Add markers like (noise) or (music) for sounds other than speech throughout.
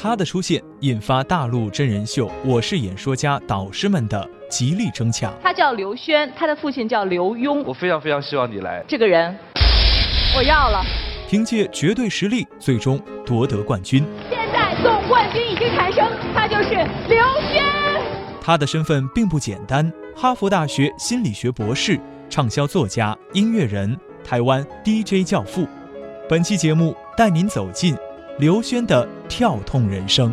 他的出现引发大陆真人秀《我是演说家》导师们的极力争抢。他叫刘轩，他的父亲叫刘墉。我非常非常希望你来。这个人，我要了。凭借绝对实力，最终夺得冠军。现在总冠军已经产生，他就是刘轩。他的身份并不简单：哈佛大学心理学博士、畅销作家、音乐人、台湾 DJ 教父。本期节目带您走进刘轩的跳痛人生。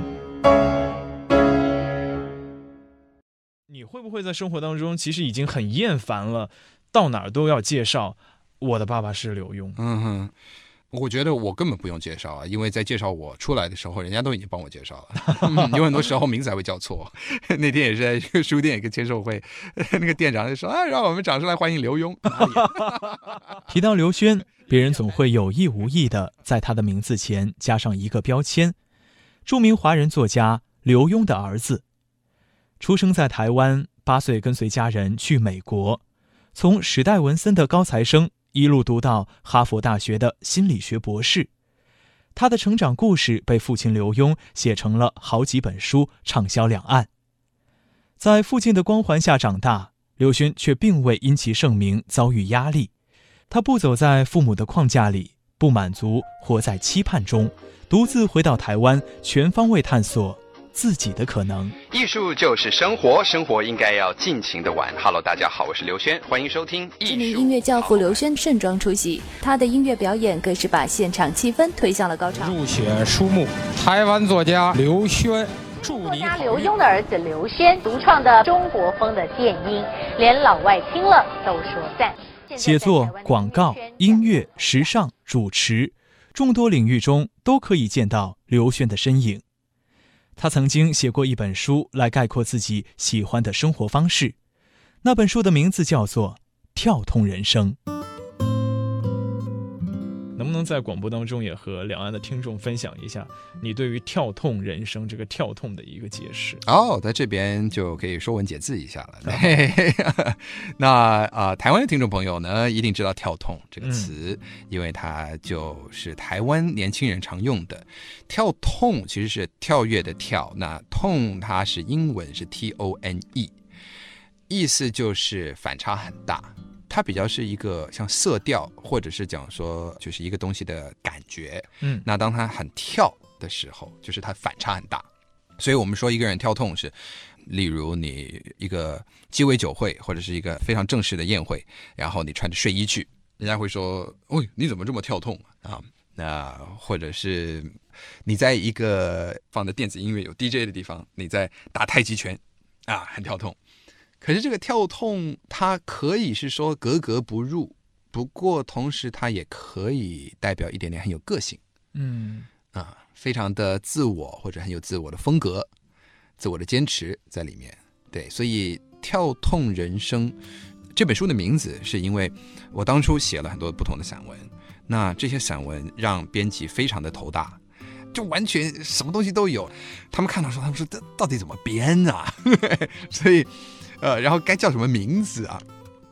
你会不会在生活当中其实已经很厌烦了，到哪儿都要介绍我的爸爸是刘墉？嗯哼。我觉得我根本不用介绍啊，因为在介绍我出来的时候，人家都已经帮我介绍了。(laughs) 有很多时候名字还会叫错。(laughs) 那天也是在书店一个签售会，(laughs) 那个店长就说：“啊，让我们掌声来欢迎刘墉。”提到刘轩，别人总会有意无意的在他的名字前加上一个标签：著名华人作家刘墉的儿子，出生在台湾，八岁跟随家人去美国，从史代文森的高材生。一路读到哈佛大学的心理学博士，他的成长故事被父亲刘墉写成了好几本书，畅销两岸。在父亲的光环下长大，刘轩却并未因其盛名遭遇压力。他不走在父母的框架里，不满足活在期盼中，独自回到台湾，全方位探索。自己的可能，艺术就是生活，生活应该要尽情的玩。Hello，大家好，我是刘轩，欢迎收听。知名音乐教父刘轩盛装出席，他的音乐表演更是把现场气氛推向了高潮。入选书目，台湾作家刘轩，作家刘墉的儿子刘轩独创的中国风的电音，连老外听了都说赞。写作、广告、音乐、时尚、主持，众多领域中都可以见到刘轩的身影。他曾经写过一本书来概括自己喜欢的生活方式，那本书的名字叫做《跳痛人生》。能不能在广播当中也和两岸的听众分享一下你对于“跳痛人生”这个“跳痛”的一个解释？哦，在这边就可以说文解字一下了。(laughs) 那啊，台湾的听众朋友呢，一定知道“跳痛”这个词，因为它就是台湾年轻人常用的。跳痛其实是跳跃的跳，那痛它是英文是 T O N E，意思就是反差很大。它比较是一个像色调，或者是讲说就是一个东西的感觉，嗯，那当它很跳的时候，就是它反差很大。所以我们说一个人跳痛是，例如你一个鸡尾酒会，或者是一个非常正式的宴会，然后你穿着睡衣去，人家会说，哦，你怎么这么跳痛啊？那或者是你在一个放的电子音乐有 DJ 的地方，你在打太极拳，啊，很跳痛。可是这个跳痛，它可以是说格格不入，不过同时它也可以代表一点点很有个性，嗯啊，非常的自我或者很有自我的风格、自我的坚持在里面。对，所以《跳痛人生》这本书的名字是因为我当初写了很多不同的散文，那这些散文让编辑非常的头大，就完全什么东西都有。他们看到说，他们说这到底怎么编啊？(laughs) 所以。呃，然后该叫什么名字啊？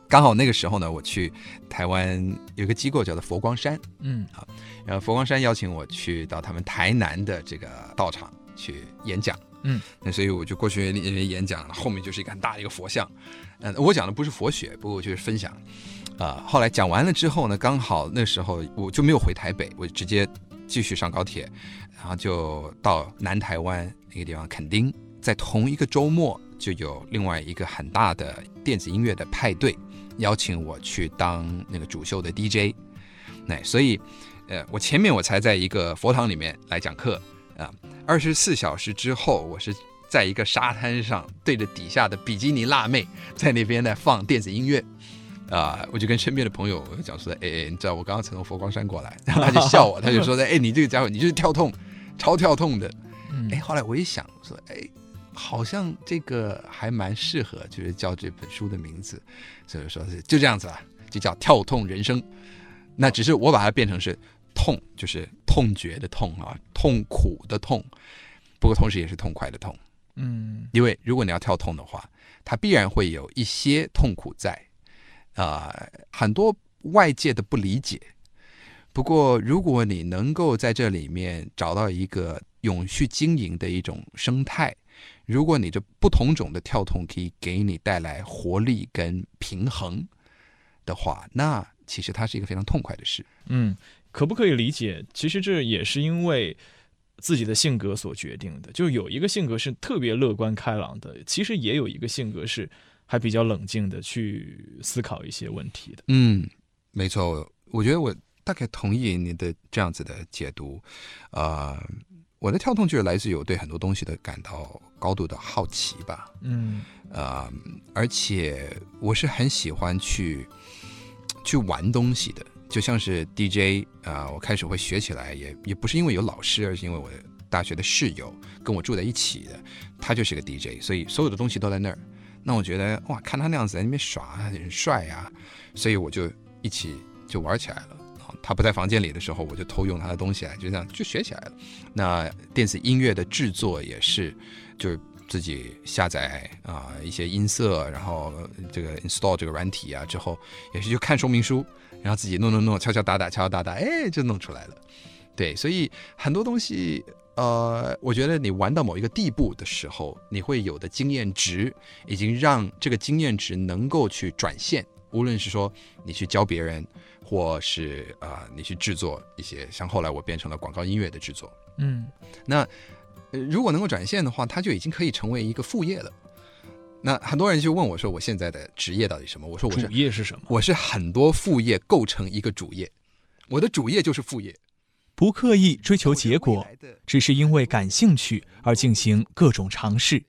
刚好那个时候呢，我去台湾有个机构叫做佛光山，嗯啊，然后佛光山邀请我去到他们台南的这个道场去演讲，嗯，那所以我就过去演讲，后面就是一个很大的一个佛像，嗯，我讲的不是佛学，不过就是分享，啊，后来讲完了之后呢，刚好那时候我就没有回台北，我直接继续上高铁，然后就到南台湾那个地方垦丁，在同一个周末。就有另外一个很大的电子音乐的派对，邀请我去当那个主秀的 DJ，那所以，呃，我前面我才在一个佛堂里面来讲课啊，二十四小时之后，我是在一个沙滩上对着底下的比基尼辣妹在那边在放电子音乐，啊，我就跟身边的朋友讲说，哎哎，你知道我刚刚从佛光山过来，(laughs) 然后他就笑我，他就说，哎，你这个家伙你就是跳痛，超跳痛的，哎，后来我一想说，哎。好像这个还蛮适合，就是叫这本书的名字，所以说是就这样子啊，就叫跳痛人生。那只是我把它变成是痛，就是痛觉的痛啊，痛苦的痛。不过同时也是痛快的痛，嗯，因为如果你要跳痛的话，它必然会有一些痛苦在，啊，很多外界的不理解。不过如果你能够在这里面找到一个。永续经营的一种生态。如果你这不同种的跳痛可以给你带来活力跟平衡的话，那其实它是一个非常痛快的事。嗯，可不可以理解？其实这也是因为自己的性格所决定的。就有一个性格是特别乐观开朗的，其实也有一个性格是还比较冷静的去思考一些问题的。嗯，没错，我觉得我大概同意你的这样子的解读。呃，我的跳动就是来自于我对很多东西的感到高度的好奇吧。嗯呃，而且我是很喜欢去去玩东西的，就像是 DJ 啊、我开始会学起来，也也不是因为有老师，而是因为我的大学的室友跟我住在一起的，他就是个 DJ，所以所有的东西都在那儿。那我觉得哇，看他那样子在那边耍，很帅啊，所以我就一起就玩起来了。他不在房间里的时候，我就偷用他的东西来，就这样就学起来了。那电子音乐的制作也是，就是自己下载啊、一些音色，然后这个 install 这个软体啊之后，也是就看说明书，然后自己弄弄弄，敲敲打打，敲敲打打，哎，就弄出来了。对，所以很多东西，呃，我觉得你玩到某一个地步的时候，你会有的经验值，已经让这个经验值能够去转现，无论是说你去教别人，或是啊、呃你去制作一些，像后来我变成了广告音乐的制作。嗯那呃如果能够展现的话，它就已经可以成为一个副业了。那很多人就问我说，我现在的职业到底什么？我说我是主业是什么？我是很多副业构成一个主业，我的主业就是副业。不刻意追求结果，只是因为感兴趣而进行各种尝试。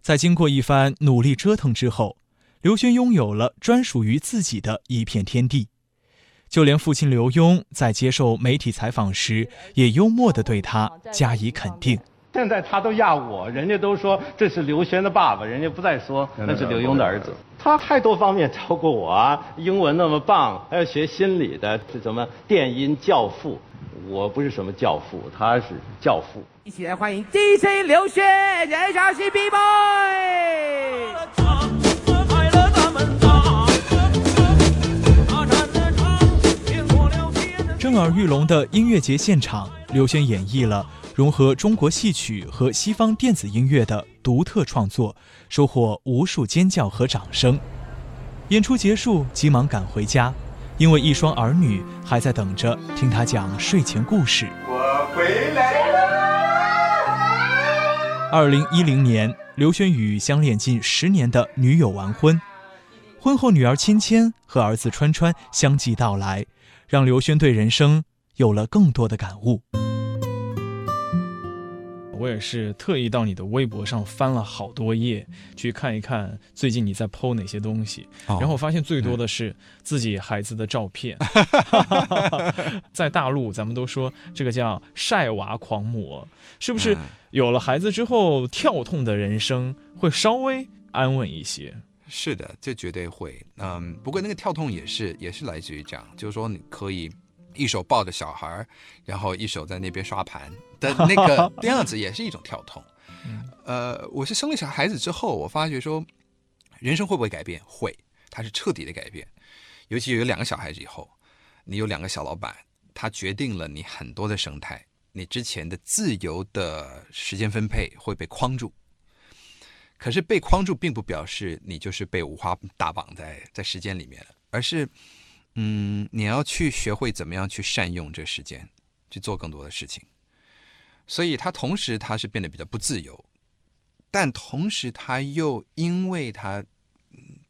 在经过一番努力折腾之后，刘轩拥有了专属于自己的一片天地。就连父亲刘墉在接受媒体采访时，也幽默地对他加以肯定。现在他都压我，人家都说这是刘轩的爸爸，人家不再说那是刘墉的儿子。他太多方面超过我啊，英文那么棒，还要学心理的，是什么电音教父？我不是什么教父，他是教父。一起来欢迎 DJ 刘轩，燃烧新 B boy。震耳欲聋的音乐节现场，刘轩演绎了融合中国戏曲和西方电子音乐的独特创作，收获无数尖叫和掌声。演出结束，急忙赶回家，因为一双儿女还在等着听他讲睡前故事。我回来了。二零一零年，刘轩与相恋近十年的女友完婚，婚后女儿芊芊和儿子川川相继到来，让刘轩对人生有了更多的感悟。我也是特意到你的微博上翻了好多页，去看一看最近你在 PO 哪些东西，哦然后我发现最多的是自己孩子的照片。(laughs) 在大陆，咱们都说这个叫晒娃狂魔，是不是嗯有了孩子之后，跳痛的人生会稍微安稳一些？是的，这绝对会。嗯，不过那个跳痛也是也是来自于这样，就是说你可以一手抱着小孩儿，然后一手在那边刷盘的那个 (laughs) 样子，也是一种跳痛。呃，我是生了小孩子之后，我发觉说，人生会不会改变？会，它是彻底的改变。尤其有两个小孩子以后，你有两个小老板，他决定了你很多的生态，你之前的自由的时间分配会被框住。可是被框住，并不表示你就是被五花大绑在在时间里面了，而是，嗯，你要去学会怎么样去善用这时间，去做更多的事情。所以他同时他是变得比较不自由，但同时他又因为他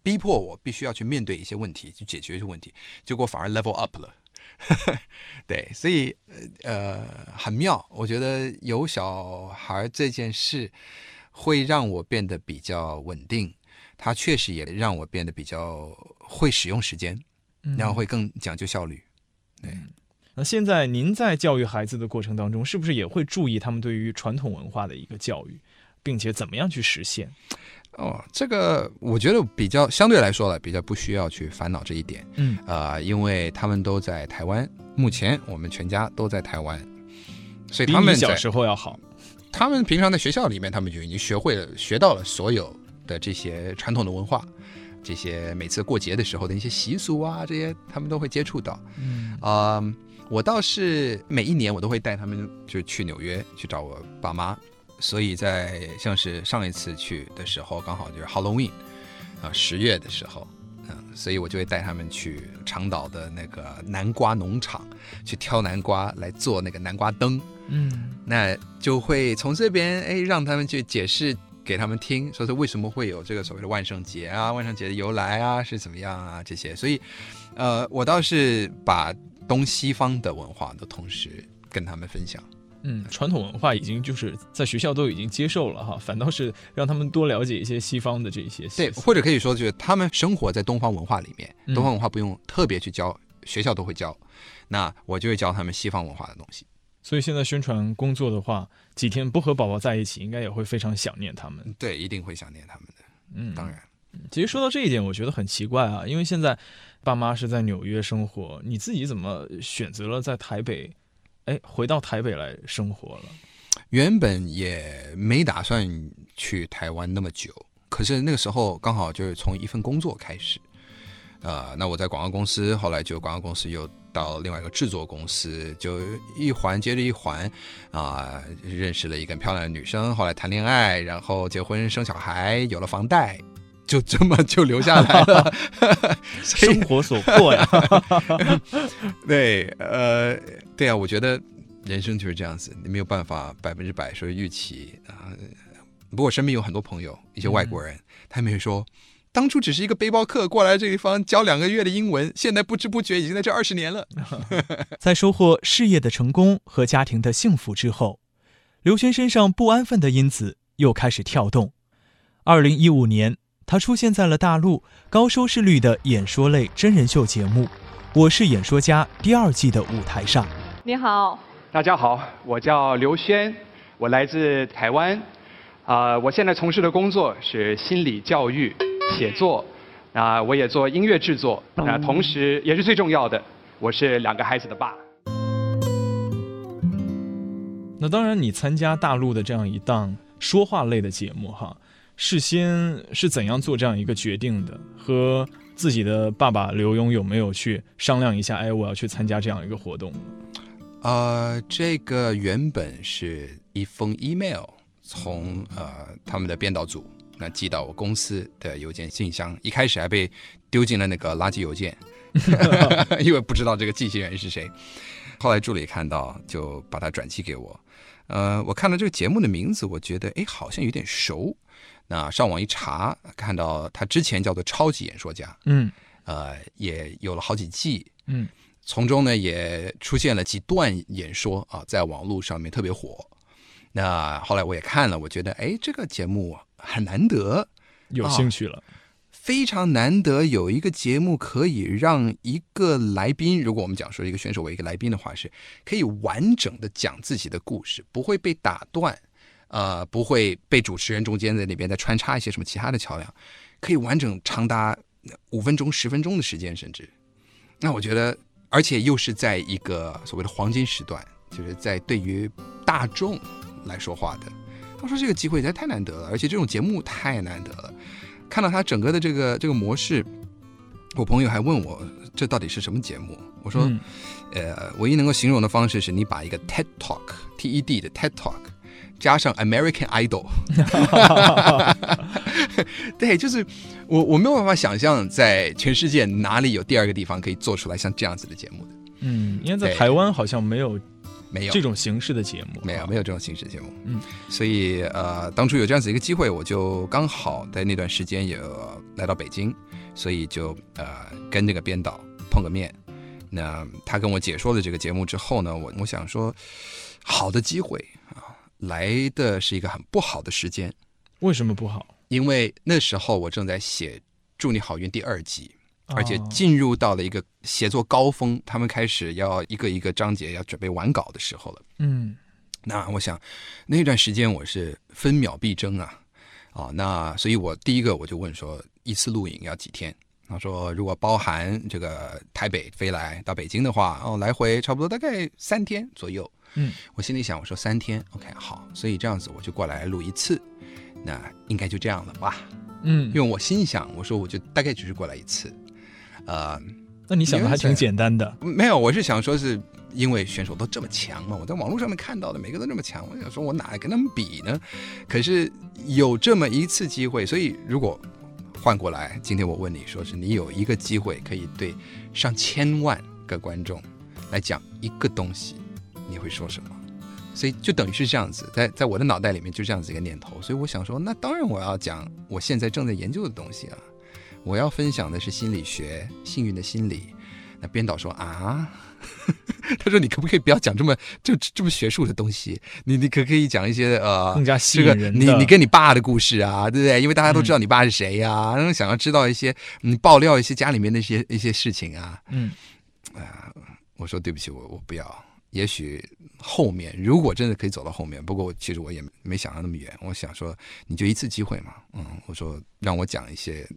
逼迫我必须要去面对一些问题，去解决一些问题，结果反而 level up 了。(laughs) 对，所以呃很妙，我觉得有小孩这件事会让我变得比较稳定，它确实也让我变得比较会使用时间，然后会更讲究效率。对那现在您在教育孩子的过程当中，是不是也会注意他们对于传统文化的一个教育，并且怎么样去实现？哦，这个我觉得比较相对来说了，比较不需要去烦恼这一点。嗯，呃，因为他们都在台湾，目前我们全家都在台湾，所以比他们小时候要好。他们平常在学校里面，他们就已经学会了、学到了所有的这些传统的文化，这些每次过节的时候的一些习俗啊，这些他们都会接触到。嗯啊、我倒是每一年我都会带他们就去纽约去找我爸妈，所以在像是上一次去的时候，刚好就是 Halloween 啊，十月的时候，嗯，所以我就会带他们去长岛的那个南瓜农场去挑南瓜来做那个南瓜灯，嗯，那就会从这边哎让他们去解释。给他们听，说是为什么会有这个所谓的万圣节啊，万圣节的由来啊，是怎么样啊这些，所以，呃，我倒是把东西方的文化都同时跟他们分享。嗯，传统文化已经就是在学校都已经接受了哈，反倒是让他们多了解一些西方的这些。对，或者可以说就是他们生活在东方文化里面，东方文化不用特别去教，学校都会教，那我就会教他们西方文化的东西。所以现在宣传工作的话，几天不和宝宝在一起，应该也会非常想念他们。对，一定会想念他们的。嗯，当然。其实说到这一点，我觉得很奇怪啊，因为现在爸妈是在纽约生活，你自己怎么选择了在台北？哎，回到台北来生活了。原本也没打算去台湾那么久，可是那个时候刚好就是从一份工作开始。呃，那我在广告公司，后来就广告公司又到另外一个制作公司，就一环接着一环，啊，认识了一个漂亮的女生，后来谈恋爱，然后结婚生小孩，有了房贷，就这么就留下来了，(laughs) 生活所迫呀。(laughs) 对，呃，对啊，我觉得人生就是这样子，你没有办法百分之百说预期啊。不过身边有很多朋友，一些外国人，他们会说。当初只是一个背包客过来这地方教两个月的英文，现在不知不觉已经在这二十年了。(laughs) 在收获事业的成功和家庭的幸福之后，刘轩身上不安分的因子又开始跳动。二零一五年，他出现在了大陆高收视率的演说类真人秀节目《我是演说家》第二季的舞台上。你好，大家好，我叫刘轩，我来自台湾，啊，我现在从事的工作是心理教育。写作，啊，我也做音乐制作，啊，同时也是最重要的，我是两个孩子的爸。那当然，你参加大陆的这样一档说话类的节目，哈，事先是怎样做这样一个决定的？和自己的爸爸刘墉有没有去商量一下？哎，我要去参加这样一个活动。呃，这个原本是一封 email，从呃他们的编导组。那寄到我公司的邮件信箱，一开始还被丢进了那个垃圾邮件，(laughs) 因为不知道这个寄信人是谁。后来助理看到，就把它转寄给我。呃，我看到这个节目的名字，我觉得哎，好像有点熟。那上网一查，看到他之前叫做《超级演说家》，嗯，呃，也有了好几季，嗯，从中呢也出现了几段演说啊，在网络上面特别火。那后来我也看了，我觉得哎，这个节目很难得，有兴趣了，非常难得有一个节目可以让一个来宾，如果我们讲说一个选手为一个来宾的话，是可以完整的讲自己的故事，不会被打断，呃，不会被主持人中间在那边再穿插一些什么其他的桥梁，可以完整长达五分钟、十分钟的时间，甚至，那我觉得，而且又是在一个所谓的黄金时段，就是在对于大众。来说话的，他说这个机会实在太难得了，而且这种节目太难得了。看到他整个的这个这个模式，我朋友还问我这到底是什么节目？我说，呃，唯一能够形容的方式是你把一个 TED Talk，T-E-D 的 TED Talk 加上 American Idol，(laughs) 对，就是我我没有办法想象在全世界哪里有第二个地方可以做出来像这样子的节目的。嗯，因为在台湾好像没有。没有这种形式的节目，没有没有这种形式的节目，嗯，所以呃，当初有这样子一个机会，我就刚好在那段时间也来到北京，所以就呃跟这个编导碰个面。那他跟我解说了这个节目之后呢，我我想说，好的机会啊，来的是一个很不好的时间。为什么不好？因为那时候我正在写《祝你好运》第二集。而且进入到了一个写作高峰，他们开始要一个一个章节要准备完稿的时候了。嗯，那我想那段时间我是分秒必争啊，啊，那所以我第一个我就问说，一次录影要几天？他说如果包含这个台北飞来到北京的话，哦，来回差不多大概三天左右。嗯，我心里想，我说三天，OK，好，所以这样子我就过来录一次，那应该就这样了吧？嗯，因为我心想，我说我就大概只是过来一次。呃，那你想的还挺简单的。没有，我是想说是因为选手都这么强嘛，我在网络上面看到的每个都这么强，我想说我哪跟他们比呢？可是有这么一次机会，所以如果换过来，今天我问你说是你有一个机会可以对上千万个观众来讲一个东西，你会说什么？所以就等于是这样子，在在我的脑袋里面就这样子一个念头，所以我想说，那当然我要讲我现在正在研究的东西啊，我要分享的是心理学，幸运的心理。那编导说啊，(laughs) 他说你可不可以不要讲这么就这么学术的东西？你你可可以讲一些呃更加吸引人的，你你跟你爸的故事啊，对不对？因为大家都知道你爸是谁呀，想要知道一些你爆料一些家里面的一些一些事情啊。嗯，啊，我说对不起，我我不要。也许后面如果真的可以走到后面，不过其实我也没想到那么远。我想说，你就一次机会嘛，嗯，我说让我讲一些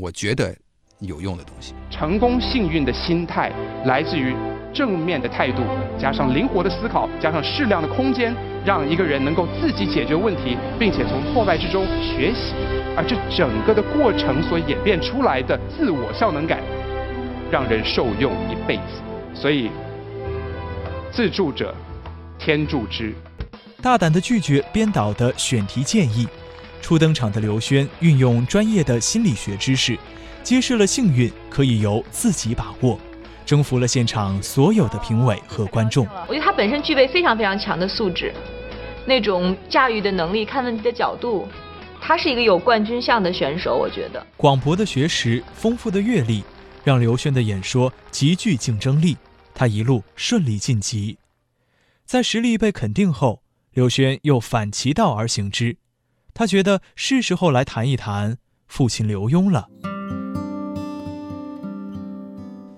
我觉得有用的东西。成功幸运的心态来自于正面的态度，加上灵活的思考，加上适量的空间，让一个人能够自己解决问题，并且从挫败之中学习。而这整个的过程所演变出来的自我效能感，让人受用一辈子。所以。自助者，天助之。大胆的拒绝编导的选题建议，初登场的刘轩运用专业的心理学知识，揭示了幸运可以由自己把握，征服了现场所有的评委和观众。我觉得他本身具备非常非常强的素质，那种驾驭的能力、看问题的角度，他是一个有冠军相的选手。我觉得广博的学识、丰富的阅历，让刘轩的演说极具竞争力。他一路顺利晋级，在实力被肯定后，刘轩又反其道而行之，他觉得是时候来谈一谈父亲刘墉了。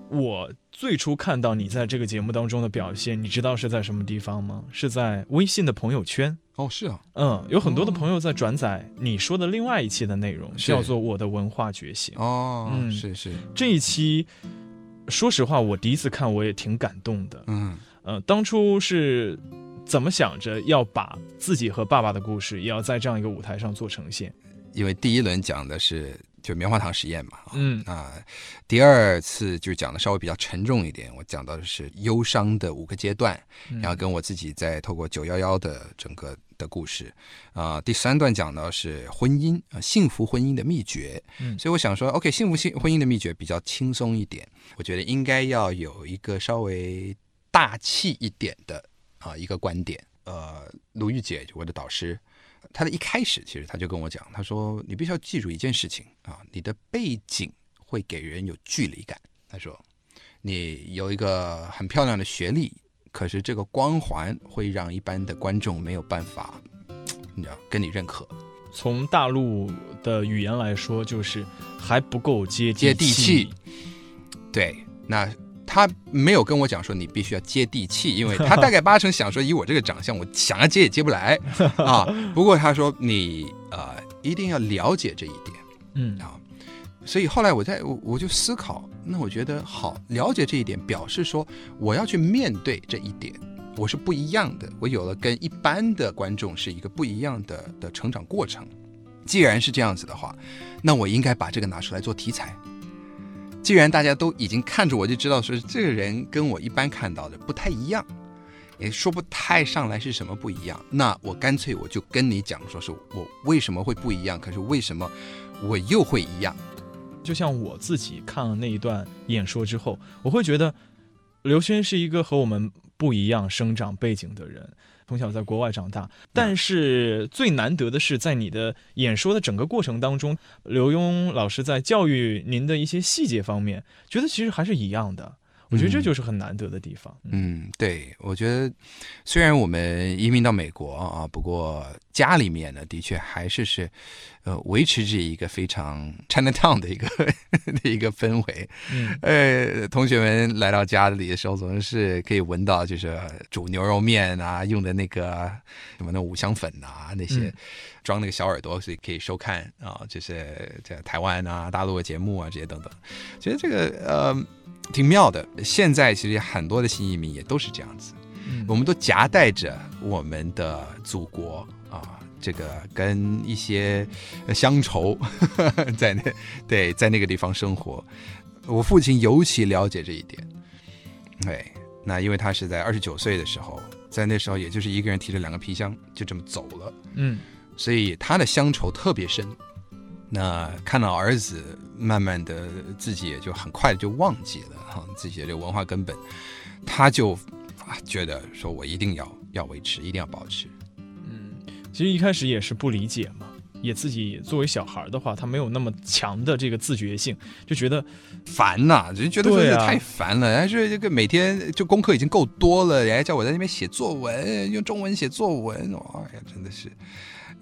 我最初看到你在这个节目当中的表现，你知道是在什么地方吗？是在微信的朋友圈。哦，是啊，嗯，有很多的朋友在转载你说的另外一期的内容，叫做《我的文化觉醒》。哦，嗯，是是，这一期。说实话，我第一次看我也挺感动的。嗯，呃，当初是怎么想着要把自己和爸爸的故事，也要在这样一个舞台上做呈现？因为第一轮讲的是就棉花糖实验嘛，嗯啊，第二次就讲的稍微比较沉重一点，我讲到的是忧伤的五个阶段，然后跟我自己在透过九幺幺的整个。的故事啊，第三段讲到是婚姻啊，幸福婚姻的秘诀。嗯，所以我想说，OK，幸福幸婚姻的秘诀比较轻松一点，我觉得应该要有一个稍微大气一点的啊一个观点。呃，鲁豫姐我的导师，她的一开始其实她就跟我讲，她说你必须要记住一件事情啊，你的背景会给人有距离感。她说你有一个很漂亮的学历。可是这个光环会让一般的观众没有办法，你知道跟你认可。从大陆的语言来说，就是还不够接接地气。对，那他没有跟我讲说你必须要接地气，因为他大概八成想说以我这个长相，我想要接也接不来啊。不过他说你呃一定要了解这一点，嗯啊。所以后来我在我我就思考，那我觉得好了解这一点，表示说我要去面对这一点，我是不一样的，我有了跟一般的观众是一个不一样的的成长过程。既然是这样子的话，那我应该把这个拿出来做题材。既然大家都已经看着我就知道说这个人跟我一般看到的不太一样，也说不太上来是什么不一样，那我干脆我就跟你讲说是我为什么会不一样，可是为什么我又会一样。就像我自己看了那一段演说之后，我会觉得刘轩是一个和我们不一样生长背景的人，从小在国外长大。但是最难得的是，在你的演说的整个过程当中，刘墉老师在教育您的一些细节方面，觉得其实还是一样的。我觉得这就是很难得的地方。嗯，对，我觉得虽然我们移民到美国啊，不过家里面呢，的确还是是呃维持着一个非常 Chinatown 的一个 (laughs) 的一个氛围。嗯，呃，同学们来到家里的时候，总是可以闻到就是煮牛肉面啊用的那个什么那五香粉啊那些装那个小耳朵，所以可以收看啊，就是在台湾啊、大陆的节目啊这些等等。其实这个呃。挺妙的，现在其实很多的新移民也都是这样子，我们都夹带着我们的祖国啊，这个跟一些乡愁 (laughs) 在那对在那个地方生活，我父亲尤其了解这一点。对，那因为他是在二十九岁的时候，在那时候也就是一个人提着两个皮箱就这么走了。嗯，所以他的乡愁特别深。那看到儿子慢慢的自己也就很快就忘记了哈自己的这个文化根本，他就啊觉得说我一定要要维持，一定要保持。嗯，其实一开始也是不理解嘛，也自己作为小孩的话，他没有那么强的这个自觉性，就觉得烦呐，就觉得说太烦了。还是这个每天就功课已经够多了，人家叫我在那边写作文，用中文写作文，哎呀，真的是。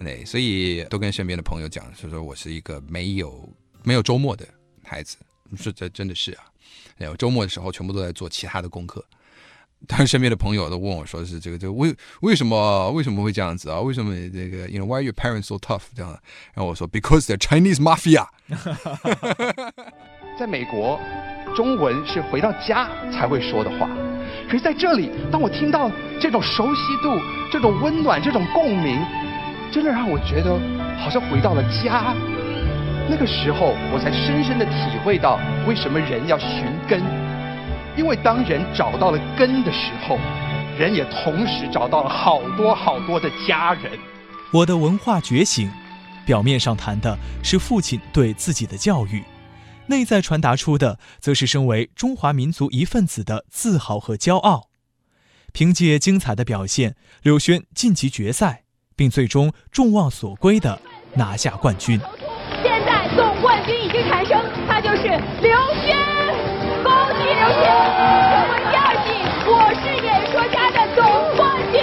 对，所以都跟身边的朋友讲，说说我是一个没有没有周末的孩子，是这真的是啊，有周末的时候全部都在做其他的功课。但是身边的朋友都问我说是这个这个为为什么为什么会这样子啊？为什么这个 you know why your parents so tough 这样？然后我说 because the Chinese mafia。(laughs) 在美国，中文是回到家才会说的话，可是在这里，当我听到这种熟悉度、这种温暖、这种共鸣。真的让我觉得好像回到了家，那个时候我才深深的体会到为什么人要寻根，因为当人找到了根的时候，人也同时找到了好多好多的家人。我的文化觉醒，表面上谈的是父亲对自己的教育，内在传达出的则是身为中华民族一份子的自豪和骄傲。凭借精彩的表现，柳轩晋级决赛。并最终众望所归的拿下冠军。现在总冠军已经产生，他就是刘轩，恭喜刘轩，成为第二季《我是演说家》的总冠军。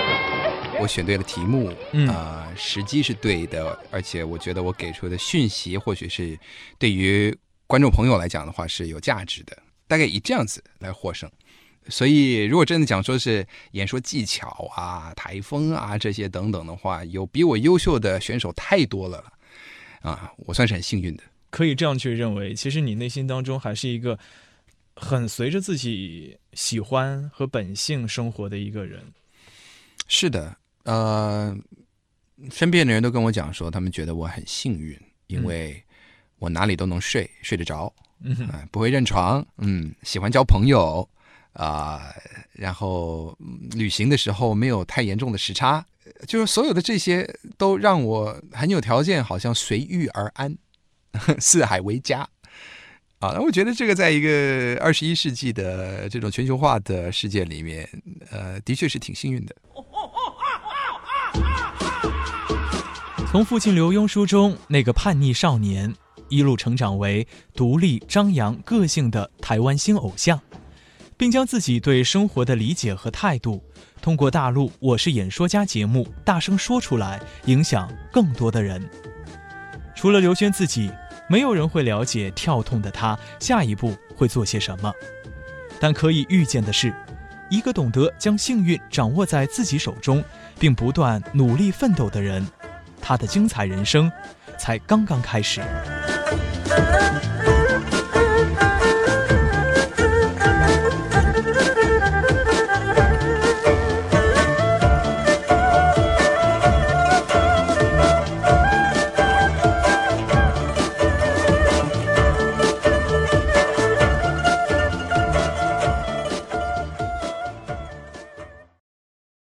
我选对了题目，啊，时机是对的，而且我觉得我给出的讯息或许是对于观众朋友来讲的话是有价值的，大概以这样子来获胜。所以，如果真的讲说是演说技巧啊、台风啊这些等等的话，有比我优秀的选手太多了，啊，我算是很幸运的。可以这样去认为，其实你内心当中还是一个很随着自己喜欢和本性生活的一个人。是的，呃，身边的人都跟我讲说，他们觉得我很幸运，因为我哪里都能睡，睡得着，嗯，不会认床，嗯，喜欢交朋友。啊，然后旅行的时候没有太严重的时差，就是所有的这些都让我很有条件，好像随遇而安，(laughs) 四海为家啊。那我觉得这个在一个二十一世纪的这种全球化的世界里面，呃，的确是挺幸运的。从父亲刘墉书中那个叛逆少年，一路成长为独立张扬个性的台湾新偶像。并将自己对生活的理解和态度，通过大陆《我是演说家》节目大声说出来，影响更多的人。除了刘轩自己，没有人会了解跳痛的他下一步会做些什么。但可以预见的是，一个懂得将幸运掌握在自己手中，并不断努力奋斗的人，他的精彩人生才刚刚开始。